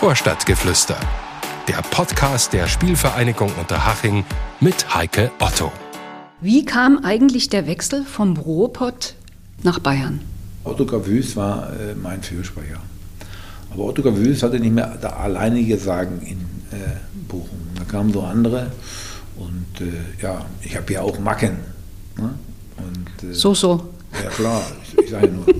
Vorstadtgeflüster. Der Podcast der Spielvereinigung Unterhaching mit Heike Otto. Wie kam eigentlich der Wechsel vom Ruhrpott nach Bayern? Ottokar Wüst war äh, mein Fürsprecher. Aber Ottokar Wüst hatte nicht mehr da alleinige Sagen in äh, Bochum. Da kamen so andere und äh, ja, ich habe ja auch Macken. Ne? Und, äh, so, so. Ja klar, ich, ich sage nur.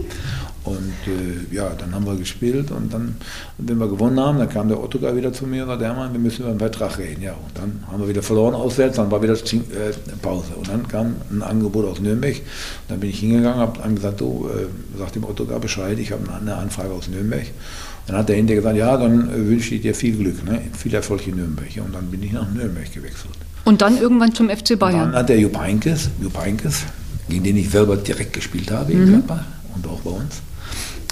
Und äh, ja, dann haben wir gespielt und dann, wenn wir gewonnen haben, dann kam der Ottokar wieder zu mir und sagte, Hermann, wir müssen über einen Vertrag reden. Ja, und dann haben wir wieder verloren auswärts, dann war wieder äh, Pause. Und dann kam ein Angebot aus Nürnberg. Und dann bin ich hingegangen, habe gesagt, du, äh, sag dem Ottokar Bescheid, ich habe eine Anfrage aus Nürnberg. Dann hat der hinterher gesagt, ja, dann äh, wünsche ich dir viel Glück, ne? viel Erfolg in Nürnberg. Und dann bin ich nach Nürnberg gewechselt. Und dann irgendwann zum FC Bayern? Und dann hat der Jupp Heynckes, Jupp Heynckes gegen den ich selber direkt gespielt habe in mhm. Gladbach und auch bei uns,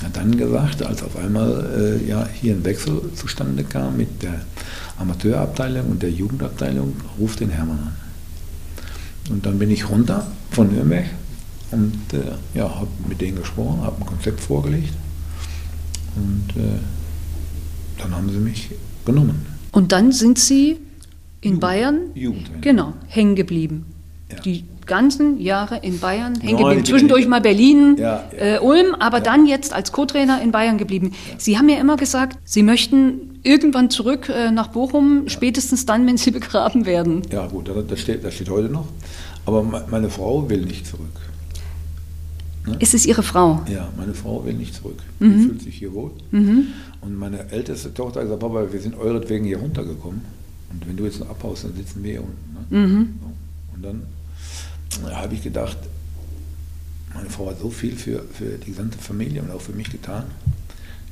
hat dann gesagt, als auf einmal äh, ja, hier ein Wechsel zustande kam mit der Amateurabteilung und der Jugendabteilung, ruft den Hermann an. Und dann bin ich runter von Nürnberg und äh, ja, habe mit denen gesprochen, habe ein Konzept vorgelegt und äh, dann haben sie mich genommen. Und dann sind Sie in Jugend, Bayern genau hängen geblieben. Ja. Die ganzen Jahre in Bayern hängen geblieben. Zwischendurch mal Berlin, ja, ja. Äh, Ulm, aber ja. dann jetzt als Co-Trainer in Bayern geblieben. Sie haben ja immer gesagt, Sie möchten irgendwann zurück äh, nach Bochum, spätestens dann, wenn Sie begraben werden. Ja gut, das steht, das steht heute noch. Aber meine Frau will nicht zurück. Ne? Ist es Ihre Frau? Ja, meine Frau will nicht zurück. Mhm. Die fühlt sich hier wohl. Mhm. Und meine älteste Tochter hat gesagt, Papa, wir sind euretwegen hier runtergekommen. Und wenn du jetzt abhaust, dann sitzen wir hier unten. Ne? Mhm. Und dann da habe ich gedacht, meine Frau hat so viel für, für die gesamte Familie und auch für mich getan,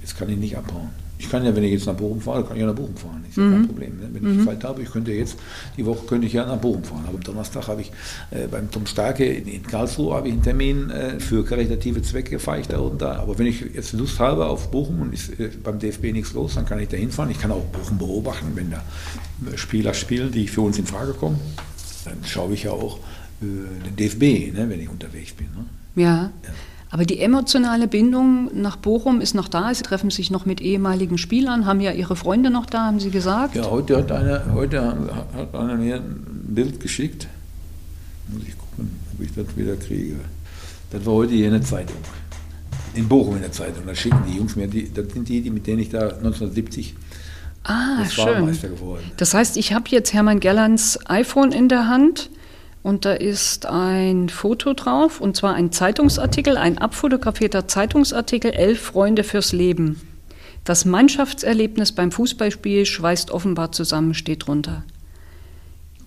jetzt kann ich nicht abhauen. Ich kann ja, wenn ich jetzt nach Bochum fahre, kann ich ja nach Bochum fahren. Ist ja mhm. kein Problem. Ne? Wenn mhm. ich Zeit habe, ich könnte jetzt, die Woche könnte ich ja nach Bochum fahren. Aber am Donnerstag habe ich äh, beim Tom Starke in, in Karlsruhe habe ich einen Termin äh, für karitative Zwecke, fahre ich da runter. Aber wenn ich jetzt Lust habe auf Bochum und ist äh, beim DFB nichts los, dann kann ich da hinfahren. Ich kann auch Bochum beobachten, wenn da Spieler spielen, die für uns in Frage kommen. Dann schaue ich ja auch, den DFB, ne, wenn ich unterwegs bin. Ne? Ja. ja. Aber die emotionale Bindung nach Bochum ist noch da. Sie treffen sich noch mit ehemaligen Spielern, haben ja Ihre Freunde noch da, haben Sie gesagt? Ja, heute hat einer, heute hat einer mir ein Bild geschickt. Muss ich gucken, ob ich das wieder kriege. Das war heute hier in der Zeitung. In Bochum in der Zeitung. Da schicken die Jungs mir, die, das sind die, die mit denen ich da 1970 Ah, schön. Geworden. Das heißt, ich habe jetzt Hermann Gerlands iPhone in der Hand und da ist ein Foto drauf, und zwar ein Zeitungsartikel, ein abfotografierter Zeitungsartikel, Elf Freunde fürs Leben. Das Mannschaftserlebnis beim Fußballspiel schweißt offenbar zusammen, steht drunter.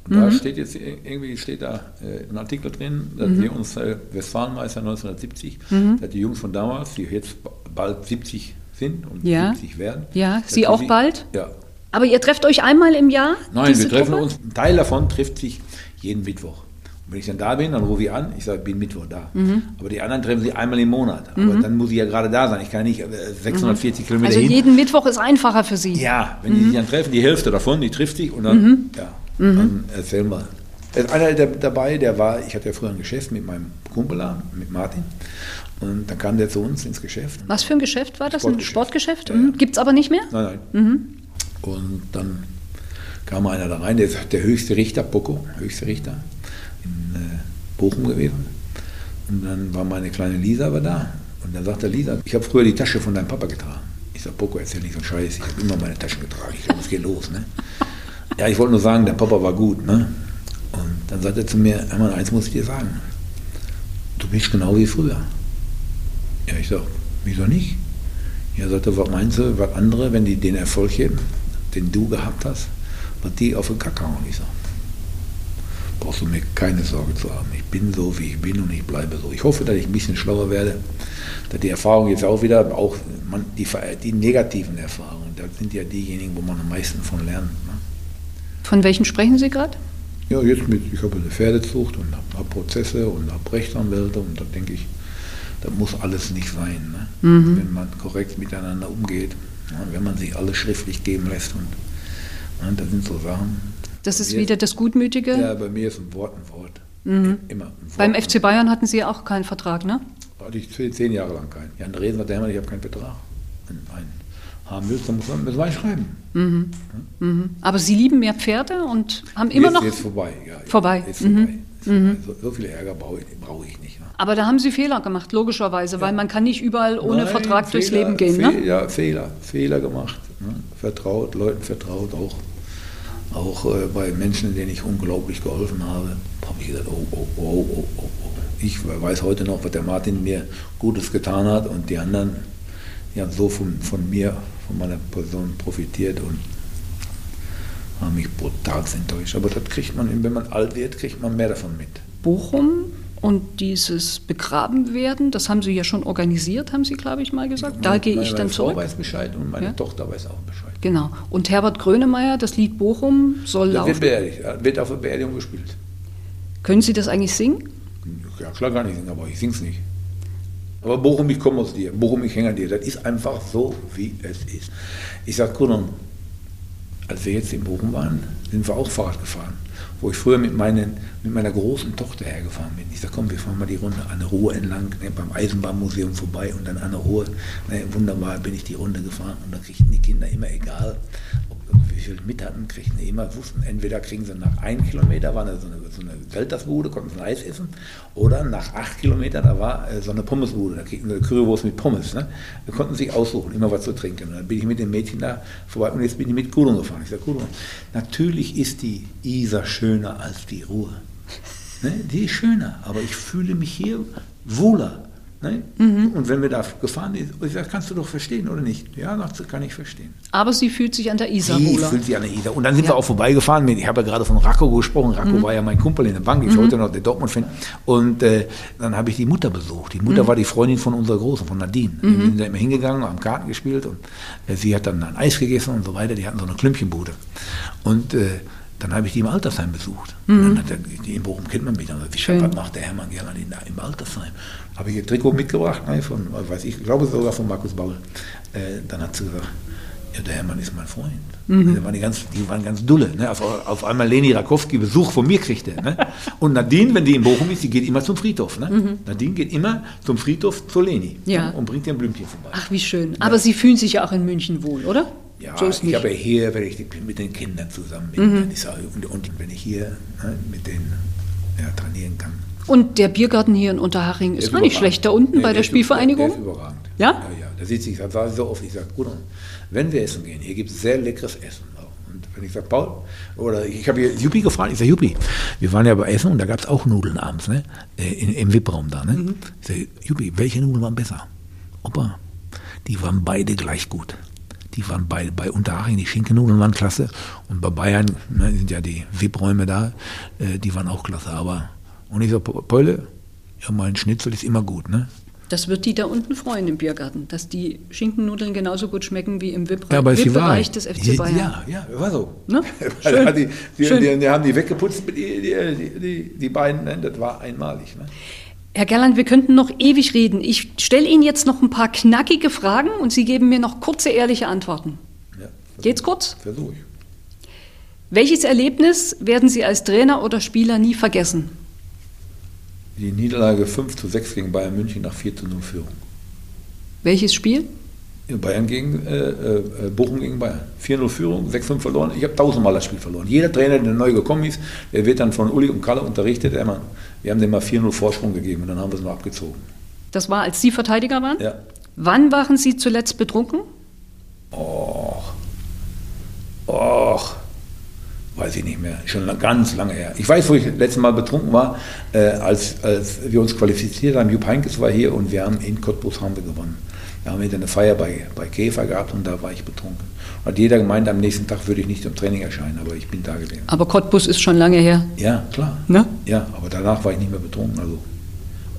Da mhm. steht jetzt irgendwie steht da äh, ein Artikel drin, dass mhm. wir uns äh, Westfalenmeister 1970, mhm. dass die Jungs von damals, die jetzt bald 70 sind und ja. 70 werden. Ja, Sie auch sie, bald? Ja. Aber ihr trefft euch einmal im Jahr? Nein, wir treffen Truppe? uns, ein Teil davon trifft sich jeden Mittwoch. Wenn ich dann da bin, dann rufe ich an, ich sage, bin Mittwoch da. Mhm. Aber die anderen treffen sich einmal im Monat. Aber mhm. dann muss ich ja gerade da sein. Ich kann nicht 640 äh, mhm. Kilometer also hin. Also jeden Mittwoch ist einfacher für Sie. Ja, wenn die mhm. sich dann treffen, die Hälfte davon, die trifft sich und dann, mhm. ja, mhm. dann erzählen wir. Da ist einer dabei, der war, ich hatte ja früher ein Geschäft mit meinem Kumpel mit Martin. Und dann kam der zu uns ins Geschäft. Was für ein Geschäft war das? Sportgeschäft. Ein Sportgeschäft? Ja, ja. Gibt es aber nicht mehr? Nein, nein. Und dann kam einer da rein, der, der höchste Richter, Poco, höchste Richter in äh, Bochum gewesen. Und dann war meine kleine Lisa aber da. Und dann sagte Lisa, ich habe früher die Tasche von deinem Papa getragen. Ich sage, Poco, erzähl nicht so einen Scheiß, ich habe immer meine Taschen getragen. Ich glaube, es geht los. Ne? Ja, ich wollte nur sagen, der Papa war gut. Ne? Und dann sagt er zu mir, Hermann, eins muss ich dir sagen. Du bist genau wie früher. Ja, ich sage, wieso nicht? Ja, sagt er, was meinst du, was andere, wenn die den Erfolg hätten, den du gehabt hast, was die auf den Kakao? Ich sage, brauchst du mir keine Sorge zu haben. Ich bin so, wie ich bin und ich bleibe so. Ich hoffe, dass ich ein bisschen schlauer werde, dass die Erfahrung jetzt auch wieder, auch man, die, die negativen Erfahrungen, das sind ja diejenigen, wo man am meisten von lernt. Ne? Von welchen sprechen Sie gerade? Ja, jetzt mit, ich habe eine Pferdezucht und habe hab Prozesse und habe Rechtsanwälte und da denke ich, das muss alles nicht sein. Ne? Mhm. Wenn man korrekt miteinander umgeht, ja, wenn man sich alles schriftlich geben lässt und ja, das sind so Sachen, das ist wieder das Gutmütige? Ja, bei mir ist ein Wort ein Wort. Mhm. Immer ein Wort. Beim FC Bayern hatten Sie ja auch keinen Vertrag, ne? Hatte ich zehn Jahre lang keinen. Jan Dresen hat der ich habe keinen Vertrag. einen haben willst, dann muss man, müssen wir schreiben. Mhm. Mhm. Aber Sie lieben mehr Pferde und haben immer jetzt, noch... Jetzt vorbei, ja. Vorbei. Jetzt vorbei. Mhm. Mhm. So, so, viel Ärger brauche ich, brauch ich nicht. Ne? Aber da haben Sie Fehler gemacht, logischerweise, ja. weil man kann nicht überall ohne Nein, Vertrag Fehler, durchs Leben gehen. Fehl, ne? Ja, Fehler, Fehler gemacht. Ne? Vertraut, Leuten vertraut, auch, auch äh, bei Menschen, denen ich unglaublich geholfen habe, habe ich gesagt, oh, oh, oh, oh, oh, oh. Ich weiß heute noch, was der Martin mir Gutes getan hat und die anderen, die haben so von, von mir, von meiner Person profitiert und haben mich brutal enttäuscht. Aber das kriegt man, wenn man alt wird, kriegt man mehr davon mit. Bochum und dieses Begrabenwerden, das haben Sie ja schon organisiert, haben Sie, glaube ich, mal gesagt. Da gehe ich dann meine zurück. Meine Frau weiß Bescheid und meine ja? Tochter weiß auch Bescheid. Genau. Und Herbert Grönemeyer, das Lied Bochum soll das laufen. Wird, beerdigt, wird auf der Beerdigung gespielt. Können Sie das eigentlich singen? Ja, klar gar nicht singen, aber ich sing's nicht. Aber Bochum, ich komme aus dir. Bochum, ich hänge an dir. Das ist einfach so, wie es ist. Ich sage, Kunon, als wir jetzt in Bochum waren, sind wir auch Fahrrad gefahren. Wo ich früher mit, meinen, mit meiner großen Tochter hergefahren bin. Ich sage, komm, wir fahren mal die Runde an der Ruhr entlang, ne, beim Eisenbahnmuseum vorbei und dann an der Ruhr. Ne, wunderbar bin ich die Runde gefahren und dann kriegten die Kinder immer, egal wie viel mit hatten, kriegten die immer, wussten, entweder kriegen sie nach einem Kilometer, war so eine, so eine Weltersbude, konnten sie Eis essen, oder nach acht Kilometern, da war äh, so eine Pommesbude, da kriegten sie Currywurst mit Pommes. Ne? Da konnten sich aussuchen, immer was zu trinken. Und dann bin ich mit dem Mädchen da vorbei und jetzt bin ich mit Kudung gefahren. Ich sage, Kudung, natürlich ist die Isar schöner als die Ruhr. Ne? Die ist schöner, aber ich fühle mich hier wohler. Ne? Mhm. Und wenn wir da gefahren sind, ich sage, kannst du doch verstehen oder nicht? Ja, das kann ich verstehen. Aber sie fühlt sich an der Isar Sie fühlt sich an der Isar. Und dann sind ja. wir auch vorbeigefahren. Ich habe ja gerade von Racco gesprochen. Racco mhm. war ja mein Kumpel in der Bank. Ich mhm. heute noch der Dortmund-Fan. Und äh, dann habe ich die Mutter besucht. Die Mutter mhm. war die Freundin von unserer Großen, von Nadine. Mhm. Wir sind da immer hingegangen, haben Karten gespielt und äh, sie hat dann ein Eis gegessen und so weiter. Die hatten so eine Klümpchenbude. Und äh, dann habe ich die im Altersheim besucht. Mhm. Dann hat er, in Bochum kennt man mich. Dann gesagt, wie was macht der Hermann Gerland im Altersheim? Habe ich ihr Trikot mitgebracht, ne, von, weiß ich, glaube sogar von Markus Baul. Äh, dann hat sie gesagt, ja, der Hermann ist mein Freund. Mhm. Die, waren ganz, die waren ganz dulle. Ne? Auf, auf, einmal Leni Rakowski Besuch von mir kriegte. Ne? Und Nadine, wenn die in Bochum ist, die geht immer zum Friedhof. Ne? Mhm. Nadine geht immer zum Friedhof zur Leni ja. und bringt ihr ein Blümchen vorbei. Ach, wie schön. Aber ja. Sie fühlen sich ja auch in München wohl, oder? Ja, so ich habe hier, wenn ich mit den Kindern zusammen bin, mhm. und, und, wenn ich hier ne, mit denen ja, trainieren kann. Und der Biergarten hier in Unterhaching ist, ist gar nicht schlecht da unten nee, bei der, der Spielvereinigung. Der ist überragend. Ja? Ja, ja. Da sitze ich, das war so oft, ich sage, gut, wenn wir essen gehen, hier gibt es sehr leckeres Essen. Und wenn ich sage, Paul, oder ich habe hier Juppie gefragt, ich sage, Juppie, wir waren ja bei Essen und da gab es auch Nudeln abends, ne? Äh, in, im VIP-Raum da. Ne? Mhm. Ich sage, Juppie, welche Nudeln waren besser? Opa, die waren beide gleich gut. Die waren bei, bei Unterhaching, die Schinkennudeln waren klasse. Und bei Bayern ne, sind ja die VIP-Räume da, äh, die waren auch klasse. Aber, und ich so, Peule, ja, mein Schnitzel ist immer gut, ne? Das wird die da unten freuen im Biergarten, dass die Schinkennudeln genauso gut schmecken wie im VIP-Bereich VIP des FC Bayern. Ja, ja, war so. Ne? Schön. die, die, Schön. Die, die, haben die weggeputzt, die, die, die, beiden, ne? das war einmalig. Ne? Herr Gerland, wir könnten noch ewig reden. Ich stelle Ihnen jetzt noch ein paar knackige Fragen und Sie geben mir noch kurze, ehrliche Antworten. Ja, Geht's kurz? Versuche ich. Welches Erlebnis werden Sie als Trainer oder Spieler nie vergessen? Die Niederlage 5 zu 6 gegen Bayern München nach 4 zu 0 Führung. Welches Spiel? Bayern gegen äh, äh, Bochum gegen Bayern. 4-0 Führung, 6-5 verloren. Ich habe tausendmal das Spiel verloren. Jeder Trainer, der neu gekommen ist, der wird dann von Uli und Kalle unterrichtet. Immer, wir haben dem mal 4-0 Vorsprung gegeben und dann haben wir es noch abgezogen. Das war, als Sie Verteidiger waren? Ja. Wann waren Sie zuletzt betrunken? Och. Och. Weiß ich nicht mehr. Schon ganz lange her. Ich weiß, wo ich letztes Mal betrunken war, äh, als, als wir uns qualifiziert haben. Jupp Heynckes war hier und wir haben in Cottbus haben wir gewonnen. Da haben wir eine Feier bei, bei Käfer gehabt und da war ich betrunken. Hat jeder gemeint, am nächsten Tag würde ich nicht zum Training erscheinen, aber ich bin da gewesen. Aber Cottbus ist schon lange her. Ja, klar. Ne? Ja, aber danach war ich nicht mehr betrunken. Also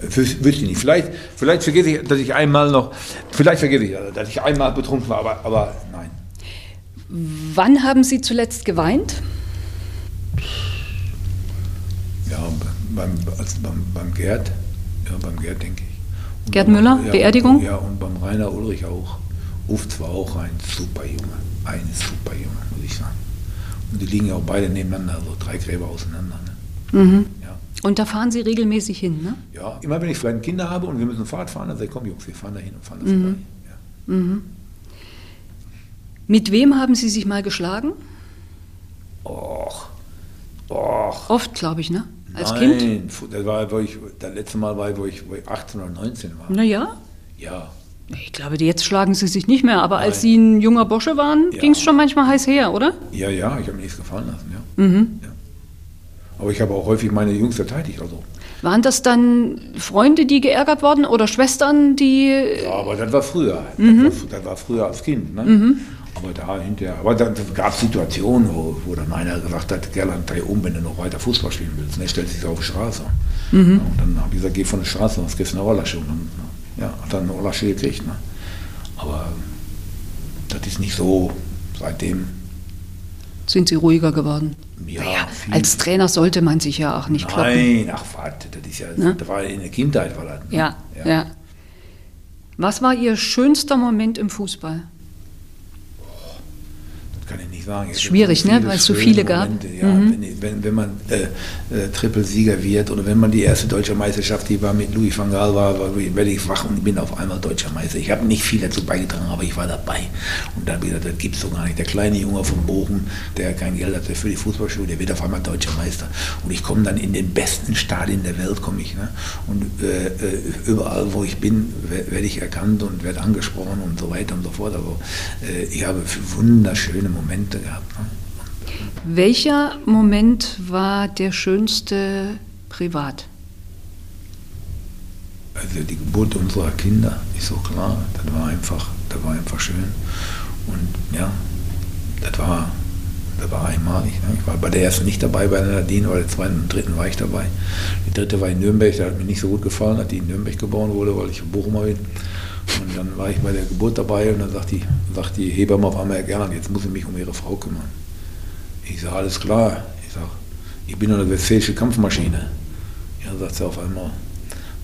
wüsste ich nicht. Vielleicht, vielleicht vergesse ich, dass ich einmal noch, vielleicht vergesse ich, dass ich einmal betrunken war, aber, aber nein. Wann haben Sie zuletzt geweint? Ja, beim, also beim, beim Gerd, ja, beim Gerd denke ich. Gerd Müller, ja, Beerdigung? Ja, und beim Rainer Ulrich auch. Uft war auch ein super Junge, ein super Junge, muss ich sagen. Und die liegen ja auch beide nebeneinander, so drei Gräber auseinander. Ne? Mhm. Ja. Und da fahren Sie regelmäßig hin, ne? Ja, immer wenn ich kleine Kinder habe und wir müssen Fahrrad fahren, dann sage ich, komm Jungs, wir fahren da hin und fahren das mhm. vorbei. Ja. Mhm. Mit wem haben Sie sich mal geschlagen? Och, och. Oft, glaube ich, ne? Als Nein, Kind? das war, wo ich, das letzte Mal war, wo ich, wo ich 18 oder 19 war. Naja. Ja. Ich glaube, jetzt schlagen Sie sich nicht mehr, aber Nein. als Sie ein junger Bursche waren, ja. ging es schon manchmal heiß her, oder? Ja, ja, ich habe mir nichts gefallen lassen, ja. Mhm. ja. Aber ich habe auch häufig meine Jungs verteidigt, also. Waren das dann Freunde, die geärgert wurden oder Schwestern, die. Ja, aber das war früher. Mhm. Das, war, das, war, früher als Kind. Ne? Mhm. Aber da hinterher, aber dann gab es Situationen, wo, wo dann einer gesagt hat, Gerland, dreh um, wenn du noch weiter Fußball spielen willst. Und er stellt sich auf die Straße. Mhm. Ja, und dann habe ich gesagt, geh von der Straße, sonst kriegst du eine Ohrlasche. Und dann ja, hat dann eine Ohrlasche gekriegt. Ne? Aber das ist nicht so seitdem. Sind Sie ruhiger geworden? Ja, naja, als Trainer sollte man sich ja auch nicht Nein, kloppen. Nein, ach warte, das ist ja, ne? das war in der Kindheit war das. Ne? Ja, ja, ja. Was war Ihr schönster Moment im Fußball? Kann ich nicht sagen. ist schwierig, ne? weil es so viele gab. ja, mhm. wenn, wenn, wenn, man äh, äh, Triple-Sieger wird oder wenn man die erste deutsche Meisterschaft, die war mit Louis van Gaal, war, werde ich wach und bin auf einmal deutscher Meister. Ich habe nicht viel dazu beigetragen, aber ich war dabei. Und dann wieder, das gibt es so gar nicht. Der kleine Junge von Bochum, der kein Geld hatte für die Fußballschule, der wird auf einmal deutscher Meister. Und ich komme dann in den besten Stadien der Welt, komme ich. Ne? Und äh, äh überall, wo ich bin, werde ich erkannt und werde angesprochen und so weiter und so fort. Also äh, ich habe wunderschöne Momente Momente gehabt. Ne? Welcher Moment war der schönste privat? Also die Geburt unserer Kinder ist so klar. Das war einfach, das war einfach schön. Und ja, das war, das war einmalig. Ne? Ich war bei der ersten nicht dabei, bei der Nadine, bei der zweiten und dritten war ich dabei. Die dritte war in Nürnberg, der hat mir nicht so gut gefallen, dass die in Nürnberg geboren wurde, weil ich in Bochum bin. Und dann war ich bei der Geburt dabei und dann sagt die, sagt die Hebamme auf einmal, Gerland, jetzt muss ich mich um Ihre Frau kümmern. Ich sage, alles klar. Ich sage, ich bin eine westfälische Kampfmaschine. Ja, sagt sie auf einmal,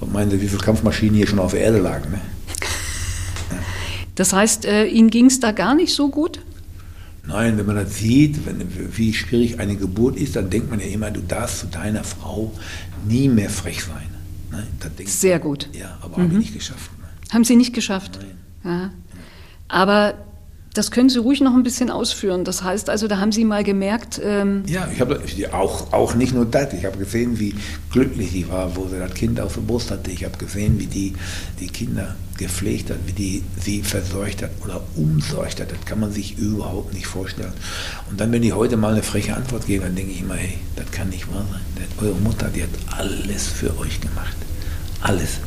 was meinen Sie, wie viele Kampfmaschinen hier schon auf der Erde lagen? Ne? Ja. Das heißt, äh, Ihnen ging es da gar nicht so gut? Nein, wenn man das sieht, wenn, wie schwierig eine Geburt ist, dann denkt man ja immer, du darfst zu deiner Frau nie mehr frech sein. Nein, Sehr gut. Ja, aber mhm. habe ich nicht geschafft. Haben Sie nicht geschafft? Nein. Ja. Aber das können Sie ruhig noch ein bisschen ausführen. Das heißt also, da haben Sie mal gemerkt. Ähm ja, ich habe auch, auch nicht nur das. Ich habe gesehen, wie glücklich sie war, wo sie das Kind auf der Brust hatte. Ich habe gesehen, wie die die Kinder gepflegt hat, wie die sie versorgt hat oder umsorgt hat. Das kann man sich überhaupt nicht vorstellen. Und dann, wenn ich heute mal eine freche Antwort gebe, dann denke ich immer, hey, das kann nicht wahr sein. Eure Mutter, die hat alles für euch gemacht. Alles.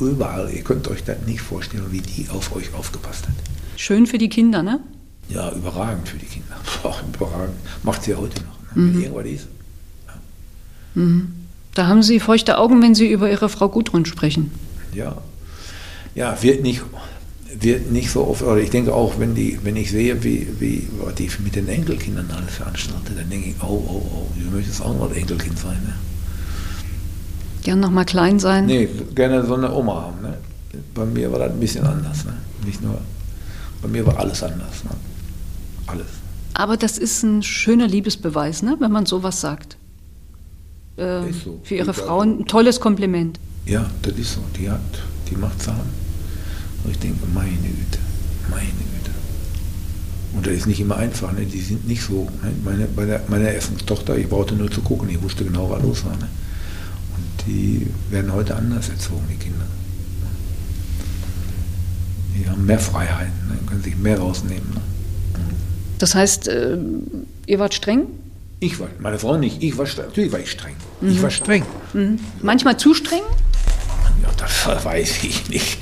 Überall. Ihr könnt euch das nicht vorstellen, wie die auf euch aufgepasst hat. Schön für die Kinder, ne? Ja, überragend für die Kinder. Auch überragend. Macht sie ja heute noch, ne? mhm. wenn irgendwas ist. Ja. Mhm. Da haben Sie feuchte Augen, wenn Sie über Ihre Frau Gudrun sprechen. Ja. Ja, wird nicht, wird nicht so oft, oder ich denke auch, wenn, die, wenn ich sehe, wie, wie die mit den Enkelkindern alles veranstaltet, dann denke ich, oh, oh, oh, du möchtest auch mal Enkelkind sein. Ne? Gern noch mal klein sein? Nee, gerne so eine Oma haben. Ne? Bei mir war das ein bisschen anders. Ne? Nicht nur, bei mir war alles anders. Ne? Alles. Aber das ist ein schöner Liebesbeweis, ne? wenn man sowas sagt. Äh, so. Für ihre Frau ein tolles Kompliment. Ja, das ist so. Die hat, die macht Sachen. Und ich denke, meine Güte, meine Güte. Und das ist nicht immer einfach. Ne? Die sind nicht so. Ne? Meine, bei der, meiner ersten Tochter, ich brauchte nur zu gucken, ich wusste genau, was los war. Ne? Die werden heute anders erzogen, die Kinder. Die haben mehr Freiheiten, ne? können sich mehr rausnehmen. Ne? Das heißt, äh, ihr wart streng? Ich war, meine Frau nicht. Ich war natürlich war ich streng. Mhm. Ich war streng. Mhm. Manchmal zu streng? Ja, das weiß ich nicht.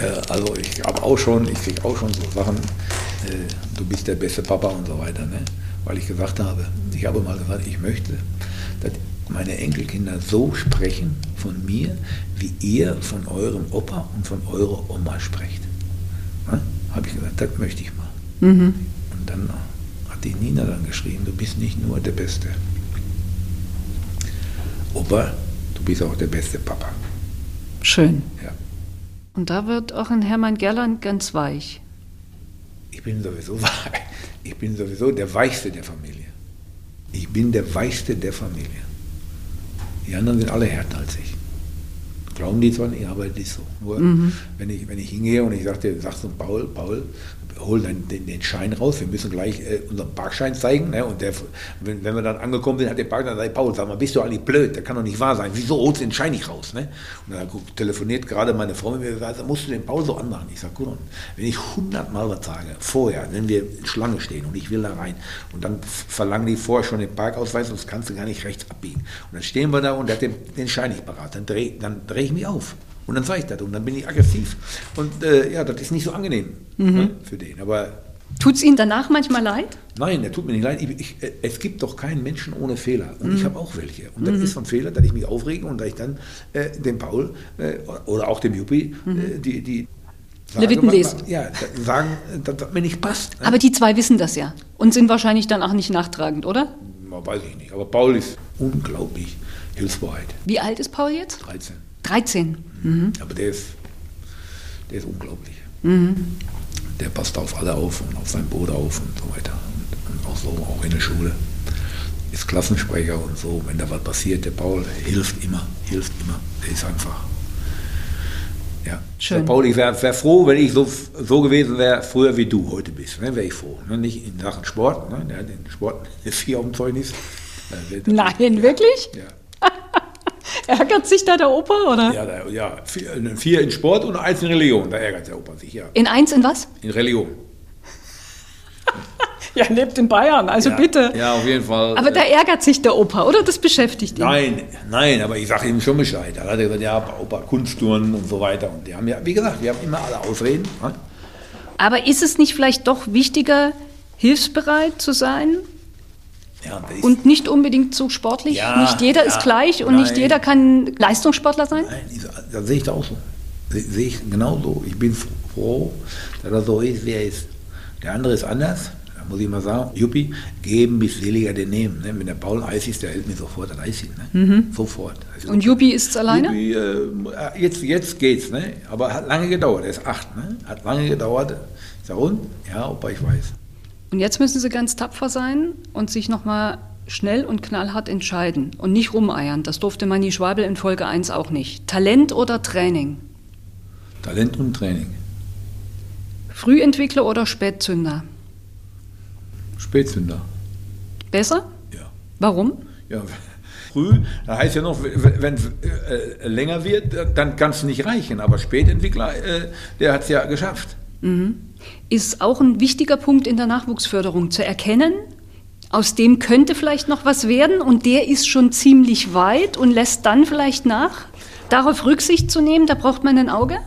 Äh, also ich habe auch schon, ich kriege auch schon so Sachen, äh, du bist der beste Papa und so weiter, ne? weil ich gesagt habe, ich habe mal gesagt, ich möchte, dass meine Enkelkinder so sprechen von mir, wie ihr von eurem Opa und von eurer Oma sprecht. Ja? Habe ich gesagt, das möchte ich mal. Mhm. Und dann hat die Nina dann geschrieben, du bist nicht nur der beste Opa, du bist auch der beste Papa. Schön. Ja. Und da wird auch ein Hermann Gerland ganz weich. Ich bin sowieso ich bin sowieso der weichste der Familie. Ich bin der weichste der Familie. Die anderen sind alle härter als ich. Glauben die zwar nicht, aber das ist so. Nur mhm. wenn, ich, wenn ich hingehe und ich sage, sagst du Paul, Paul, hol dann den, den, Schein raus, wir müssen gleich äh, unseren Parkschein zeigen. Ne? Und der, wenn, wenn, wir dann angekommen sind, hat der Park dann gesagt, Paul, sag mal, bist du eigentlich blöd? Das kann doch nicht wahr sein. Wieso holst du den Schein nicht raus? Ne? Und dann telefoniert gerade meine Frau mit mir und sagt, musst du den Paul so anmachen? Ich sage, gut, wenn ich hundertmal was sage, vorher, wenn wir in Schlange stehen und ich will da rein und dann verlangen die vorher schon den Parkausweis, sonst kannst du gar nicht rechts abbiegen. Und dann stehen wir da und der hat den, den Schein nicht parat. Dann drehe dreh ich mich auf. Und dann sage ich das und dann bin ich aggressiv. Und äh, ja, das ist nicht so angenehm mhm. ne, für den. Aber Tut es Ihnen danach manchmal leid? Nein, der tut mir nicht leid. Ich, ich, äh, es gibt doch keinen Menschen ohne Fehler. Und mhm. ich habe auch welche. Und das mhm. ist so ein Fehler, dass ich mich aufrege und dass ich dann äh, dem Paul äh, oder auch dem Juppie äh, mhm. die, die Leviten lesen. Ja, sagen, dass das mir nicht passt. Ne? Aber die zwei wissen das ja und sind wahrscheinlich dann auch nicht nachtragend, oder? Weiß ich nicht. Aber Paul ist unglaublich hilfsbereit. Wie alt ist Paul jetzt? 13. 13. Mhm. Aber der ist, der ist unglaublich. Mhm. Der passt auf alle auf und auf sein Bruder auf und so weiter. Und, und auch so, auch in der Schule. Ist Klassensprecher und so. Wenn da was passiert, der Paul hilft immer, hilft immer. Der ist einfach. Ja. Schön. Paul, ich wäre wär froh, wenn ich so, so gewesen wäre, früher wie du heute bist. Ne, wäre ich froh. Ne? Nicht in Sachen Sport. Ne? Der hat den Sport vier auf dem Zeugnis. Nein, wirklich? Ja. Ärgert sich da der Opa, oder? Ja, da, ja vier, vier, in Sport und eins in Religion. Da ärgert der Opa sich, ja. In eins in was? In Religion. ja, lebt in Bayern, also ja, bitte. Ja, auf jeden Fall. Aber da ärgert sich der Opa, oder? Das beschäftigt ihn. Nein, nein, aber ich sage ihm schon Bescheid. Da hat er gesagt, ja, Opa, Kunsttouren und so weiter. Und die haben ja, wie gesagt, wir haben immer alle Ausreden. Ne? Aber ist es nicht vielleicht doch wichtiger, hilfsbereit zu sein ja, und nicht unbedingt so sportlich. Ja, nicht jeder ja, ist gleich und nein. nicht jeder kann Leistungssportler sein? Nein, das sehe ich da auch so. Sehe ich genauso. Ich bin froh, dass er so ist, wie er ist. Der andere ist anders, da muss ich mal sagen. Juppie, geben bis seliger den nehmen. Ne? Wenn der Paul Eis ist, der hält mir sofort das Eis hin. Ne? Mhm. Sofort. Also und Juppie ist es alleine? Juppie, äh, jetzt, jetzt geht's, ne? aber hat lange gedauert. Er ist acht. Ne? Hat lange gedauert. Ich sage, und? Ja, Opa, ich weiß. Und jetzt müssen sie ganz tapfer sein und sich nochmal schnell und knallhart entscheiden und nicht rumeiern. Das durfte Manni Schwabel in Folge 1 auch nicht. Talent oder Training? Talent und Training. Frühentwickler oder Spätzünder? Spätzünder. Besser? Ja. Warum? Ja, früh, da heißt ja noch, wenn es äh, länger wird, dann kann es nicht reichen. Aber Spätentwickler, äh, der hat es ja geschafft. Ist auch ein wichtiger Punkt in der Nachwuchsförderung zu erkennen. Aus dem könnte vielleicht noch was werden und der ist schon ziemlich weit und lässt dann vielleicht nach. Darauf Rücksicht zu nehmen, da braucht man ein Auge?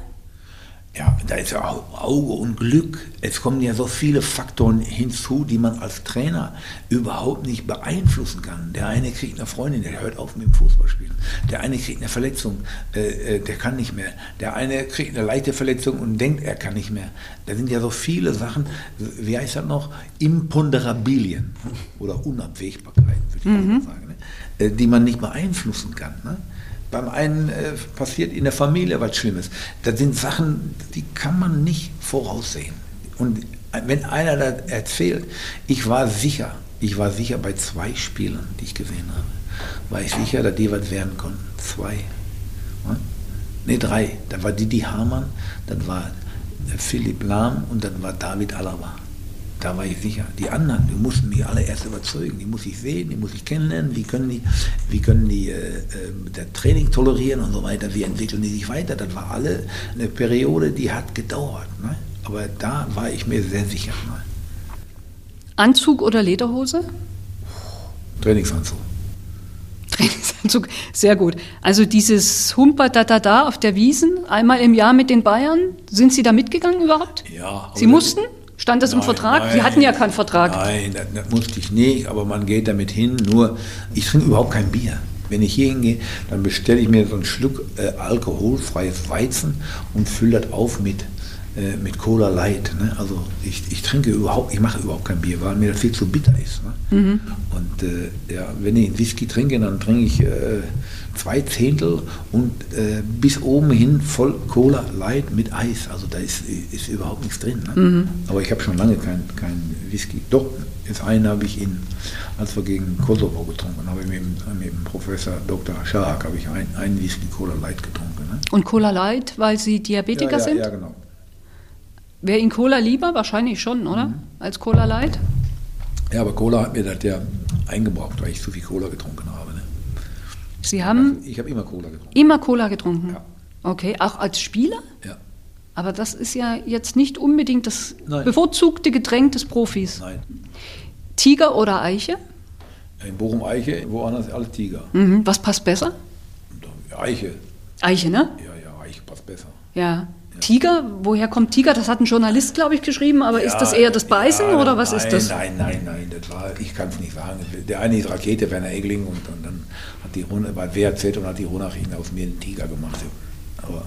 Ja, da ist ja Auge und Glück. Es kommen ja so viele Faktoren hinzu, die man als Trainer überhaupt nicht beeinflussen kann. Der eine kriegt eine Freundin, der hört auf mit dem Fußballspielen. Der eine kriegt eine Verletzung, äh, äh, der kann nicht mehr. Der eine kriegt eine leichte Verletzung und denkt, er kann nicht mehr. Da sind ja so viele Sachen, wie heißt das noch? Imponderabilien oder Unabwägbarkeiten, würde ich mhm. mal sagen, ne? Äh, die man nicht beeinflussen kann. Ne? Beim einen äh, passiert in der Familie was Schlimmes. Das sind Sachen, die kann man nicht voraussehen. Und wenn einer das erzählt, ich war sicher, ich war sicher bei zwei Spielern, die ich gesehen habe, war ich sicher, dass die was werden konnten. Zwei. Ne, drei. Da war Didi Hamann, dann war Philipp Lahm und dann war David Alaba. Da war ich sicher. Die anderen, die mussten mich alle erst überzeugen. Die muss ich sehen, die muss ich kennenlernen. Wie können die, wie können die äh, äh, der Training tolerieren und so weiter? Wie entwickeln die sich weiter? Das war alle eine Periode, die hat gedauert. Ne? Aber da war ich mir sehr sicher. Ne? Anzug oder Lederhose? Trainingsanzug. Trainingsanzug, sehr gut. Also dieses Humper da da da auf der Wiesen, einmal im Jahr mit den Bayern, sind Sie da mitgegangen überhaupt? Ja. Sie mussten? Stand das nein, im Vertrag? Nein, Sie hatten ja keinen Vertrag. Nein, das, das, musste ich nicht, aber man geht damit hin. Nur, ich trinke überhaupt kein Bier. Wenn ich hier hingehe, dann bestelle ich mir so ein Schluck äh, alkoholfreies Weizen und fülle das auf mit, äh, mit Cola Light. Ne? Also ich, ich trinke überhaupt, ich mache überhaupt kein Bier, weil mir das viel zu bitter ist. Ne? Mhm. Und äh, ja, wenn ich einen Whisky trinke, dann trinke ich äh, zwei Zehntel und äh, bis oben hin voll Cola Light mit Eis. Also da ist, ist überhaupt nichts drin. Ne? Mhm. Aber ich habe schon lange kein, kein Whisky. Doch, jetzt einen habe ich in, als wir gegen Kosovo getrunken habe ich mit, mit dem Professor Dr. Schahak habe ich ein, einen Whisky Cola Light getrunken. Ne? Und Cola Light, weil Sie Diabetiker ja, ja, sind? Ja, genau. Wäre Ihnen Cola lieber? Wahrscheinlich schon, oder? Mhm. Als Cola Light? Ja, aber Cola hat mir das ja eingebraucht, weil ich zu viel Cola getrunken habe. Sie haben. Ich habe immer Cola getrunken. Immer Cola getrunken? Ja. Okay, auch als Spieler? Ja. Aber das ist ja jetzt nicht unbedingt das Nein. bevorzugte Getränk des Profis. Nein. Tiger oder Eiche? In Bochum Eiche, woanders alle Tiger. Mhm. Was passt besser? Eiche. Eiche, ne? Ja, ja, Eiche passt besser. Ja. Tiger, woher kommt Tiger? Das hat ein Journalist, glaube ich, geschrieben, aber ja, ist das eher das Beißen ja, oder was nein, ist das? Nein, nein, nein, das war, ich kann es nicht sagen. Der eine ist Rakete, Werner Egling, und, und dann hat die Runde bei WRZ und hat die Ronachin aus mir einen Tiger gemacht. Aber,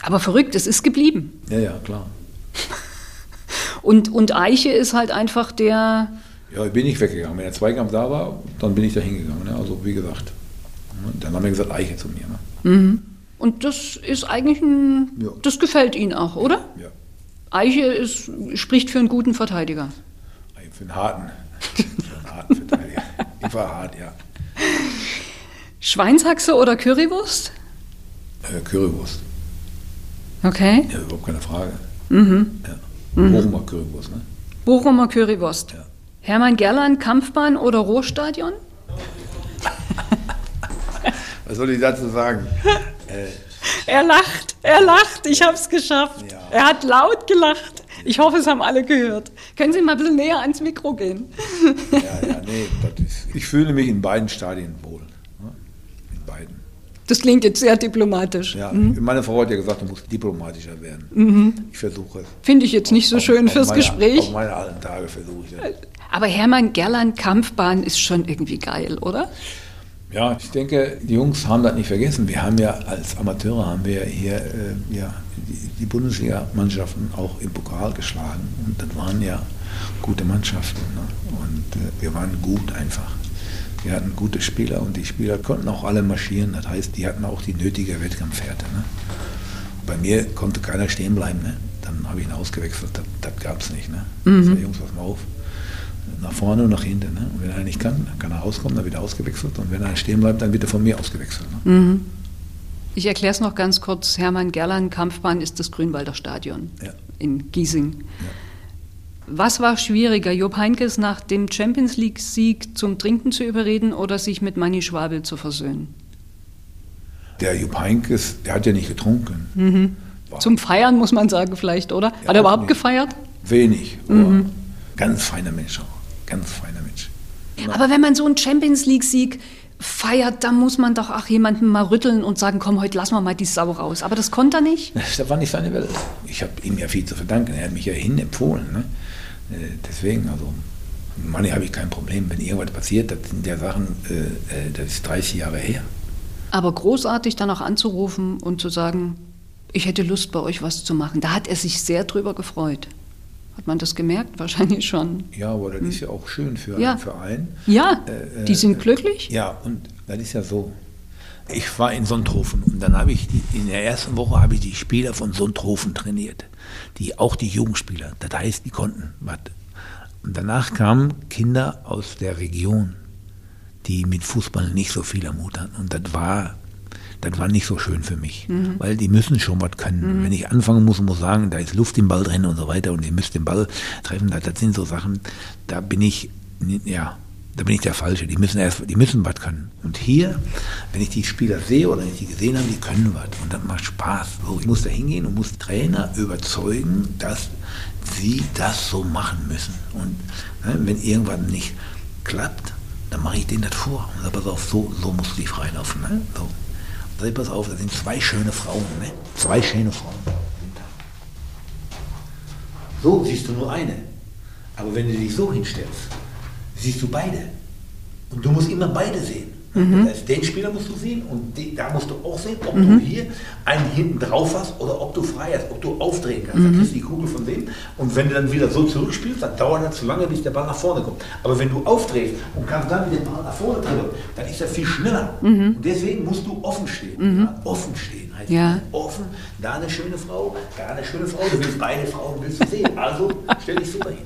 aber verrückt, es ist geblieben. Ja, ja, klar. und, und Eiche ist halt einfach der. Ja, ich bin nicht weggegangen. Wenn der Zweikampf da war, dann bin ich da hingegangen. Ne? Also, wie gesagt, dann haben wir gesagt Eiche zu mir. Ne? Mhm. Und das ist eigentlich ein, ja. das gefällt Ihnen auch, oder? Ja. Eiche ist, spricht für einen guten Verteidiger. Für einen harten, für einen harten Verteidiger. Ich war hart, ja. Schweinshaxe oder Currywurst? Äh, Currywurst. Okay. Ja, überhaupt keine Frage. Mhm. Ja. Mhm. Bochumer Currywurst, ne? Bochumer Currywurst. Ja. Hermann Gerland, Kampfbahn oder Ruhrstadion? Was soll ich dazu sagen? Er lacht, er lacht, ich habe es geschafft. Ja. Er hat laut gelacht. Ich hoffe, es haben alle gehört. Können Sie mal ein bisschen näher ans Mikro gehen? Ja, ja, nee, ist, ich fühle mich in beiden Stadien wohl. Ne? In beiden. Das klingt jetzt sehr diplomatisch. Ja, mhm. meine Frau hat ja gesagt, du musst diplomatischer werden. Mhm. Ich versuche es. Finde ich jetzt nicht so auf, schön auf fürs meine, Gespräch. Auf meine alten Tage versuche ich das. Aber Hermann Gerland Kampfbahn ist schon irgendwie geil, oder? Ja, ich denke, die Jungs haben das nicht vergessen. Wir haben ja als Amateure haben wir hier äh, ja, die, die Bundesliga-Mannschaften auch im Pokal geschlagen. Und das waren ja gute Mannschaften. Ne? Und äh, wir waren gut einfach. Wir hatten gute Spieler und die Spieler konnten auch alle marschieren. Das heißt, die hatten auch die nötige Wettkampfhärte. Ne? Bei mir konnte keiner stehen bleiben. Ne? Dann habe ich ihn ausgewechselt. Das, das gab es nicht. Ne? Mhm. So, Jungs, pass mal auf nach vorne und nach hinten. Ne? Und wenn er nicht kann, dann kann er rauskommen, dann wird er ausgewechselt. Und wenn er stehen bleibt, dann wird er von mir ausgewechselt. Ne? Mhm. Ich erkläre es noch ganz kurz. Hermann Gerland, Kampfbahn ist das Grünwalder Stadion ja. in Giesing. Ja. Was war schwieriger, Job Heinkes nach dem Champions League-Sieg zum Trinken zu überreden oder sich mit Manni Schwabel zu versöhnen? Der Jupp Heinkes, der hat ja nicht getrunken. Mhm. Zum Feiern muss man sagen vielleicht, oder? Ja, hat er überhaupt nicht. gefeiert? Wenig. Mhm. Ganz feiner Mensch auch ganz feiner Mensch. Aber wenn man so einen Champions League-Sieg feiert, dann muss man doch auch jemanden mal rütteln und sagen, komm, heute lassen wir mal die Sau raus. Aber das konnte er nicht. Das war nicht seine Welt. Ich habe ihm ja viel zu verdanken. Er hat mich ja hinempfohlen. Ne? Äh, deswegen, also, Manni habe ich kein Problem. Wenn irgendwas passiert, das sind ja Sachen, äh, äh das ist 30 Jahre her. Aber großartig dann auch anzurufen und zu sagen, ich hätte Lust, bei euch was zu machen. Da hat er sich sehr drüber gefreut. Hat man das gemerkt? Wahrscheinlich schon. Ja, aber das hm. ist ja auch schön für ja. einen Verein. Ja, äh, die sind glücklich. Ja, und das ist ja so. Ich war in Sonthofen und dann habe ich die, in der ersten Woche habe ich die Spieler von Sonthofen trainiert, die auch die Jugendspieler. Das heißt, die konnten was. Und danach kamen Kinder aus der Region, die mit Fußball nicht so viel am Hut hatten. Und das war das war nicht so schön für mich, mhm. weil die müssen schon was können. Mhm. Wenn ich anfangen muss und muss sagen, da ist Luft im Ball drin und so weiter und ihr müsst den Ball treffen, das, das sind so Sachen, da bin ich, ja, da bin ich der Falsche. Die müssen erst, die müssen was können. Und hier, wenn ich die Spieler sehe oder wenn ich die gesehen habe, die können was und das macht Spaß. So, ich muss da hingehen und muss Trainer überzeugen, dass sie das so machen müssen. Und ne, wenn irgendwas nicht klappt, dann mache ich denen das vor. Und sage, pass auf, so, so musst du dich freilaufen. Ne? So. Sag, pass auf, da sind zwei schöne Frauen, ne? Zwei schöne Frauen. So siehst du nur eine. Aber wenn du dich so hinstellst, siehst du beide. Und du musst immer beide sehen. Mhm. Das heißt, den Spieler musst du sehen und den, da musst du auch sehen, ob mhm. du hier einen hinten drauf hast oder ob du frei hast, ob du aufdrehen kannst. Mhm. Dann kriegst du die Kugel von dem und wenn du dann wieder so zurückspielst, dann dauert das zu lange, bis der Ball nach vorne kommt. Aber wenn du aufdrehst und kannst dann wieder den Ball nach vorne drücken, dann ist er viel schneller. Mhm. Und deswegen musst du offen stehen. Mhm. Ja? Offen stehen heißt ja. offen, da eine schöne Frau, da eine schöne Frau, du willst beide Frauen willst du sehen. Also stell dich super hin.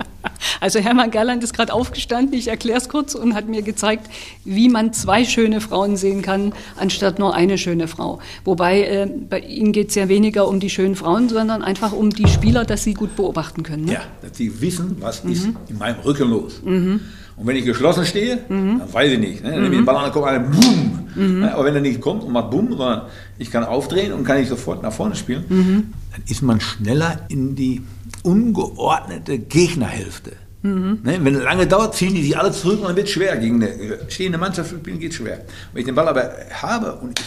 Also Hermann Gerland ist gerade aufgestanden, ich erkläre es kurz, und hat mir gezeigt, wie man zwei schöne Frauen sehen kann, anstatt nur eine schöne Frau. Wobei äh, bei Ihnen geht es ja weniger um die schönen Frauen, sondern einfach um die Spieler, dass sie gut beobachten können. Ne? Ja, dass sie wissen, was mhm. ist in meinem Rücken los. Mhm. Und wenn ich geschlossen stehe, mhm. dann weiß ich nicht. Ne? Dann nehme ich den Ball an, dann kommt einer, boom. Mhm. Ne? Aber wenn er nicht kommt und macht boom, sondern ich kann aufdrehen und kann ich sofort nach vorne spielen, mhm. dann ist man schneller in die ungeordnete Gegnerhälfte. Mhm. Ne? Wenn es lange dauert, ziehen die sich alle zurück und dann wird es schwer. Gegen eine stehende Mannschaft zu spielen geht schwer. Wenn ich den Ball aber habe und ich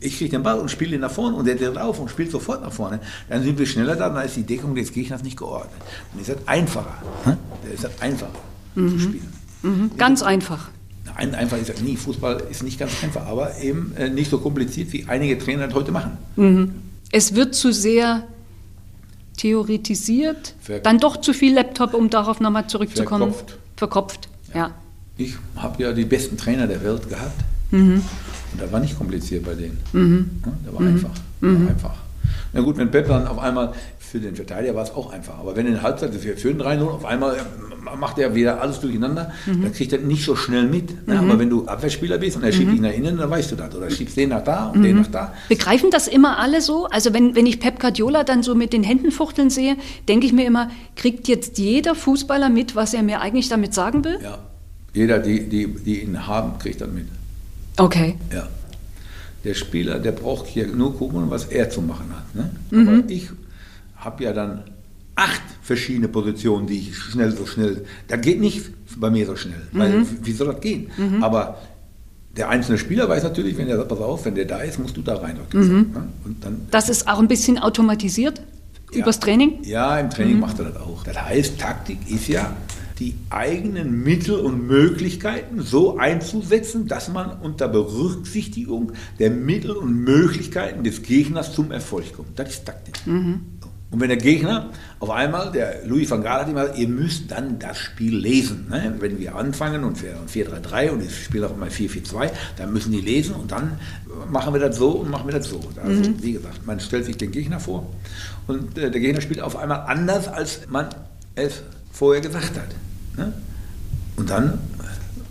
ich kriege den Ball und spiele ihn nach vorne und der dreht auf und spielt sofort nach vorne, dann sind wir schneller da, dann ist die Deckung des Gegners nicht geordnet. Dann ist das einfacher. Dann ist das einfacher mhm. zu spielen. Mhm. Ganz einfach. Nein, einfach ist das nie. Fußball ist nicht ganz einfach, aber eben äh, nicht so kompliziert, wie einige Trainer das heute machen. Mhm. Es wird zu sehr theoretisiert, Ver dann doch zu viel Laptop, um darauf nochmal zurückzukommen. Verkopft. Verkopft, ja. ja. Ich habe ja die besten Trainer der Welt gehabt. Mhm. Und das war nicht kompliziert bei denen. Mhm. Ja, der war mhm. einfach. War einfach. Na gut, wenn Pep dann auf einmal für den Verteidiger war es auch einfach. Aber wenn in der Halbzeit, wir führen 3-0, auf einmal äh, macht er wieder alles durcheinander, mhm. dann kriegt er nicht so schnell mit. Ne? Mhm. Aber wenn du Abwehrspieler bist und er schiebt mhm. dich nach innen, dann weißt du das. Oder schiebst den nach da und mhm. den nach da. Begreifen das immer alle so? Also wenn, wenn ich Pep Guardiola dann so mit den Händen fuchteln sehe, denke ich mir immer, kriegt jetzt jeder Fußballer mit, was er mir eigentlich damit sagen will? Ja, jeder, die, die, die ihn haben, kriegt das mit. Okay. Ja. Der Spieler, der braucht hier nur gucken, was er zu machen hat. Ne? Mhm. Aber ich habe ja dann acht verschiedene Positionen, die ich schnell so schnell. Das geht nicht bei mir so schnell. Mhm. Weil, wie soll das gehen? Mhm. Aber der einzelne Spieler weiß natürlich, wenn er sagt, pass auf, wenn der da ist, musst du da rein. Mhm. Ne? Und dann, das ist auch ein bisschen automatisiert ja, übers Training? Ja, im Training mhm. macht er das auch. Das heißt, Taktik ist ja die eigenen Mittel und Möglichkeiten so einzusetzen, dass man unter Berücksichtigung der Mittel und Möglichkeiten des Gegners zum Erfolg kommt. Das ist Taktik. Und wenn der Gegner auf einmal, der Louis van Gaal hat immer gesagt, ihr müsst dann das Spiel lesen. Ne? Wenn wir anfangen und 4-3-3 und ich spiele auf einmal 4-4-2, dann müssen die lesen und dann machen wir das so und machen wir das so. Also, mhm. wie gesagt, man stellt sich den Gegner vor und äh, der Gegner spielt auf einmal anders, als man es vorher gesagt hat. Ne? Und dann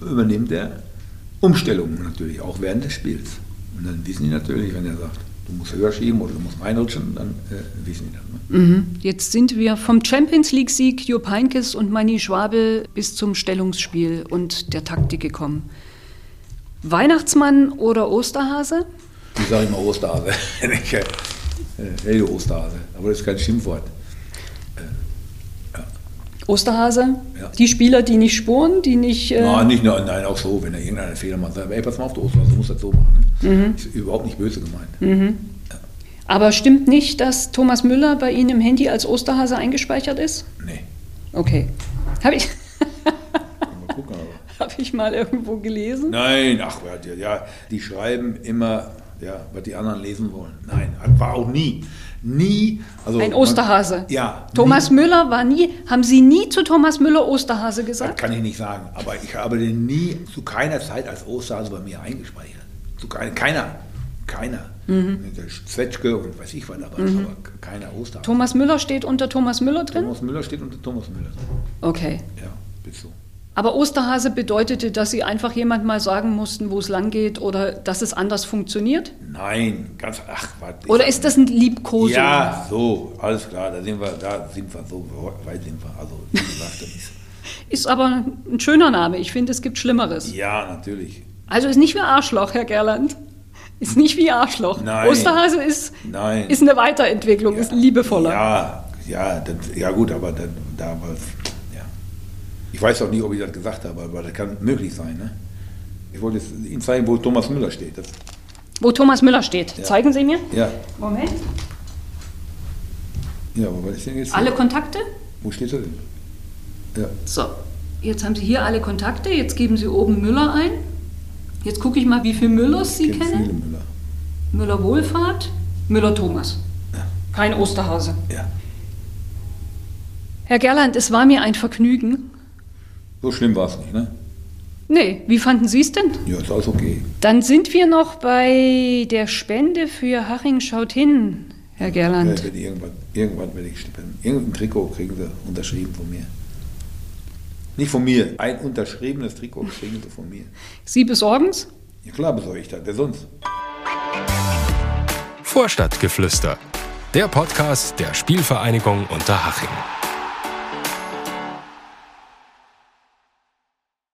übernimmt er Umstellungen natürlich, auch während des Spiels. Und dann wissen die natürlich, wenn er sagt, du musst höher schieben oder du musst reinrutschen, dann äh, wissen die das. Ne? Mhm. Jetzt sind wir vom Champions League-Sieg Jupp Heynckes und Manni Schwabel bis zum Stellungsspiel und der Taktik gekommen. Weihnachtsmann oder Osterhase? Ich sage immer Osterhase. äh, hey, du Osterhase. Aber das ist kein Schimpfwort. Osterhase? Ja. Die Spieler, die nicht spuren, die nicht. Äh nein, nicht nein, nein, auch so, wenn er irgendeinen Fehler macht, sagt, ey, pass mal auf, der Osterhase, du musst das so machen. Ne? Mhm. Ist überhaupt nicht böse gemeint. Mhm. Ja. Aber stimmt nicht, dass Thomas Müller bei Ihnen im Handy als Osterhase eingespeichert ist? Nee. Okay. Habe ich. Habe ich mal irgendwo gelesen? Nein, ach, ja, die schreiben immer, ja, was die anderen lesen wollen. Nein, war auch nie nie. Also ein Osterhase. Man, ja. Thomas nie, Müller war nie. Haben Sie nie zu Thomas Müller Osterhase gesagt? Das kann ich nicht sagen. Aber ich habe den nie zu keiner Zeit als Osterhase bei mir eingespeichert. Zu keiner. Keiner. Keiner. Mhm. Zwetschge und weiß ich was, aber, mhm. aber keiner Osterhase. Thomas Müller steht unter Thomas Müller drin? Thomas Müller steht unter Thomas Müller drin. Okay. Ja, bist so. Aber Osterhase bedeutete, dass Sie einfach jemand mal sagen mussten, wo es lang geht oder dass es anders funktioniert? Nein, ganz ach, warte. Oder ist das ein Liebkosung? Ja, so, alles klar, da sind wir, da sind wir, so weit sind wir. Also, wie gesagt, das ist. ist aber ein schöner Name. Ich finde, es gibt Schlimmeres. Ja, natürlich. Also ist nicht wie Arschloch, Herr Gerland. Ist nicht wie Arschloch. Nein. Osterhase ist, Nein. ist eine Weiterentwicklung, ja. ist liebevoller. Ja, ja, das, ja gut, aber da, damals ich weiß auch nicht, ob ich das gesagt habe, aber das kann möglich sein. Ne? Ich wollte Ihnen zeigen, wo Thomas Müller steht. Das wo Thomas Müller steht. Ja. Zeigen Sie mir. Ja. Moment. Ja, aber was ist denn jetzt? Alle hier? Kontakte? Wo steht er denn? Ja. So, jetzt haben Sie hier alle Kontakte. Jetzt geben Sie oben Müller ein. Jetzt gucke ich mal, wie viele Müllers Sie kennen. Viele Müller. Müller Wohlfahrt, Müller Thomas. Ja. Kein Osterhase. Ja. Herr Gerland, es war mir ein Vergnügen. So schlimm war es nicht, ne? Nee, wie fanden Sie es denn? Ja, ist alles okay. Dann sind wir noch bei der Spende für Haching schaut hin, Herr Gerland. Ja, irgendwann, irgendwann werde ich spenden. Irgendein Trikot kriegen Sie unterschrieben von mir. Nicht von mir. Ein unterschriebenes Trikot kriegen sie von mir. Sie besorgen es? Ja klar besorge ich das. Wer sonst? Vorstadtgeflüster. Der Podcast der Spielvereinigung Unterhaching.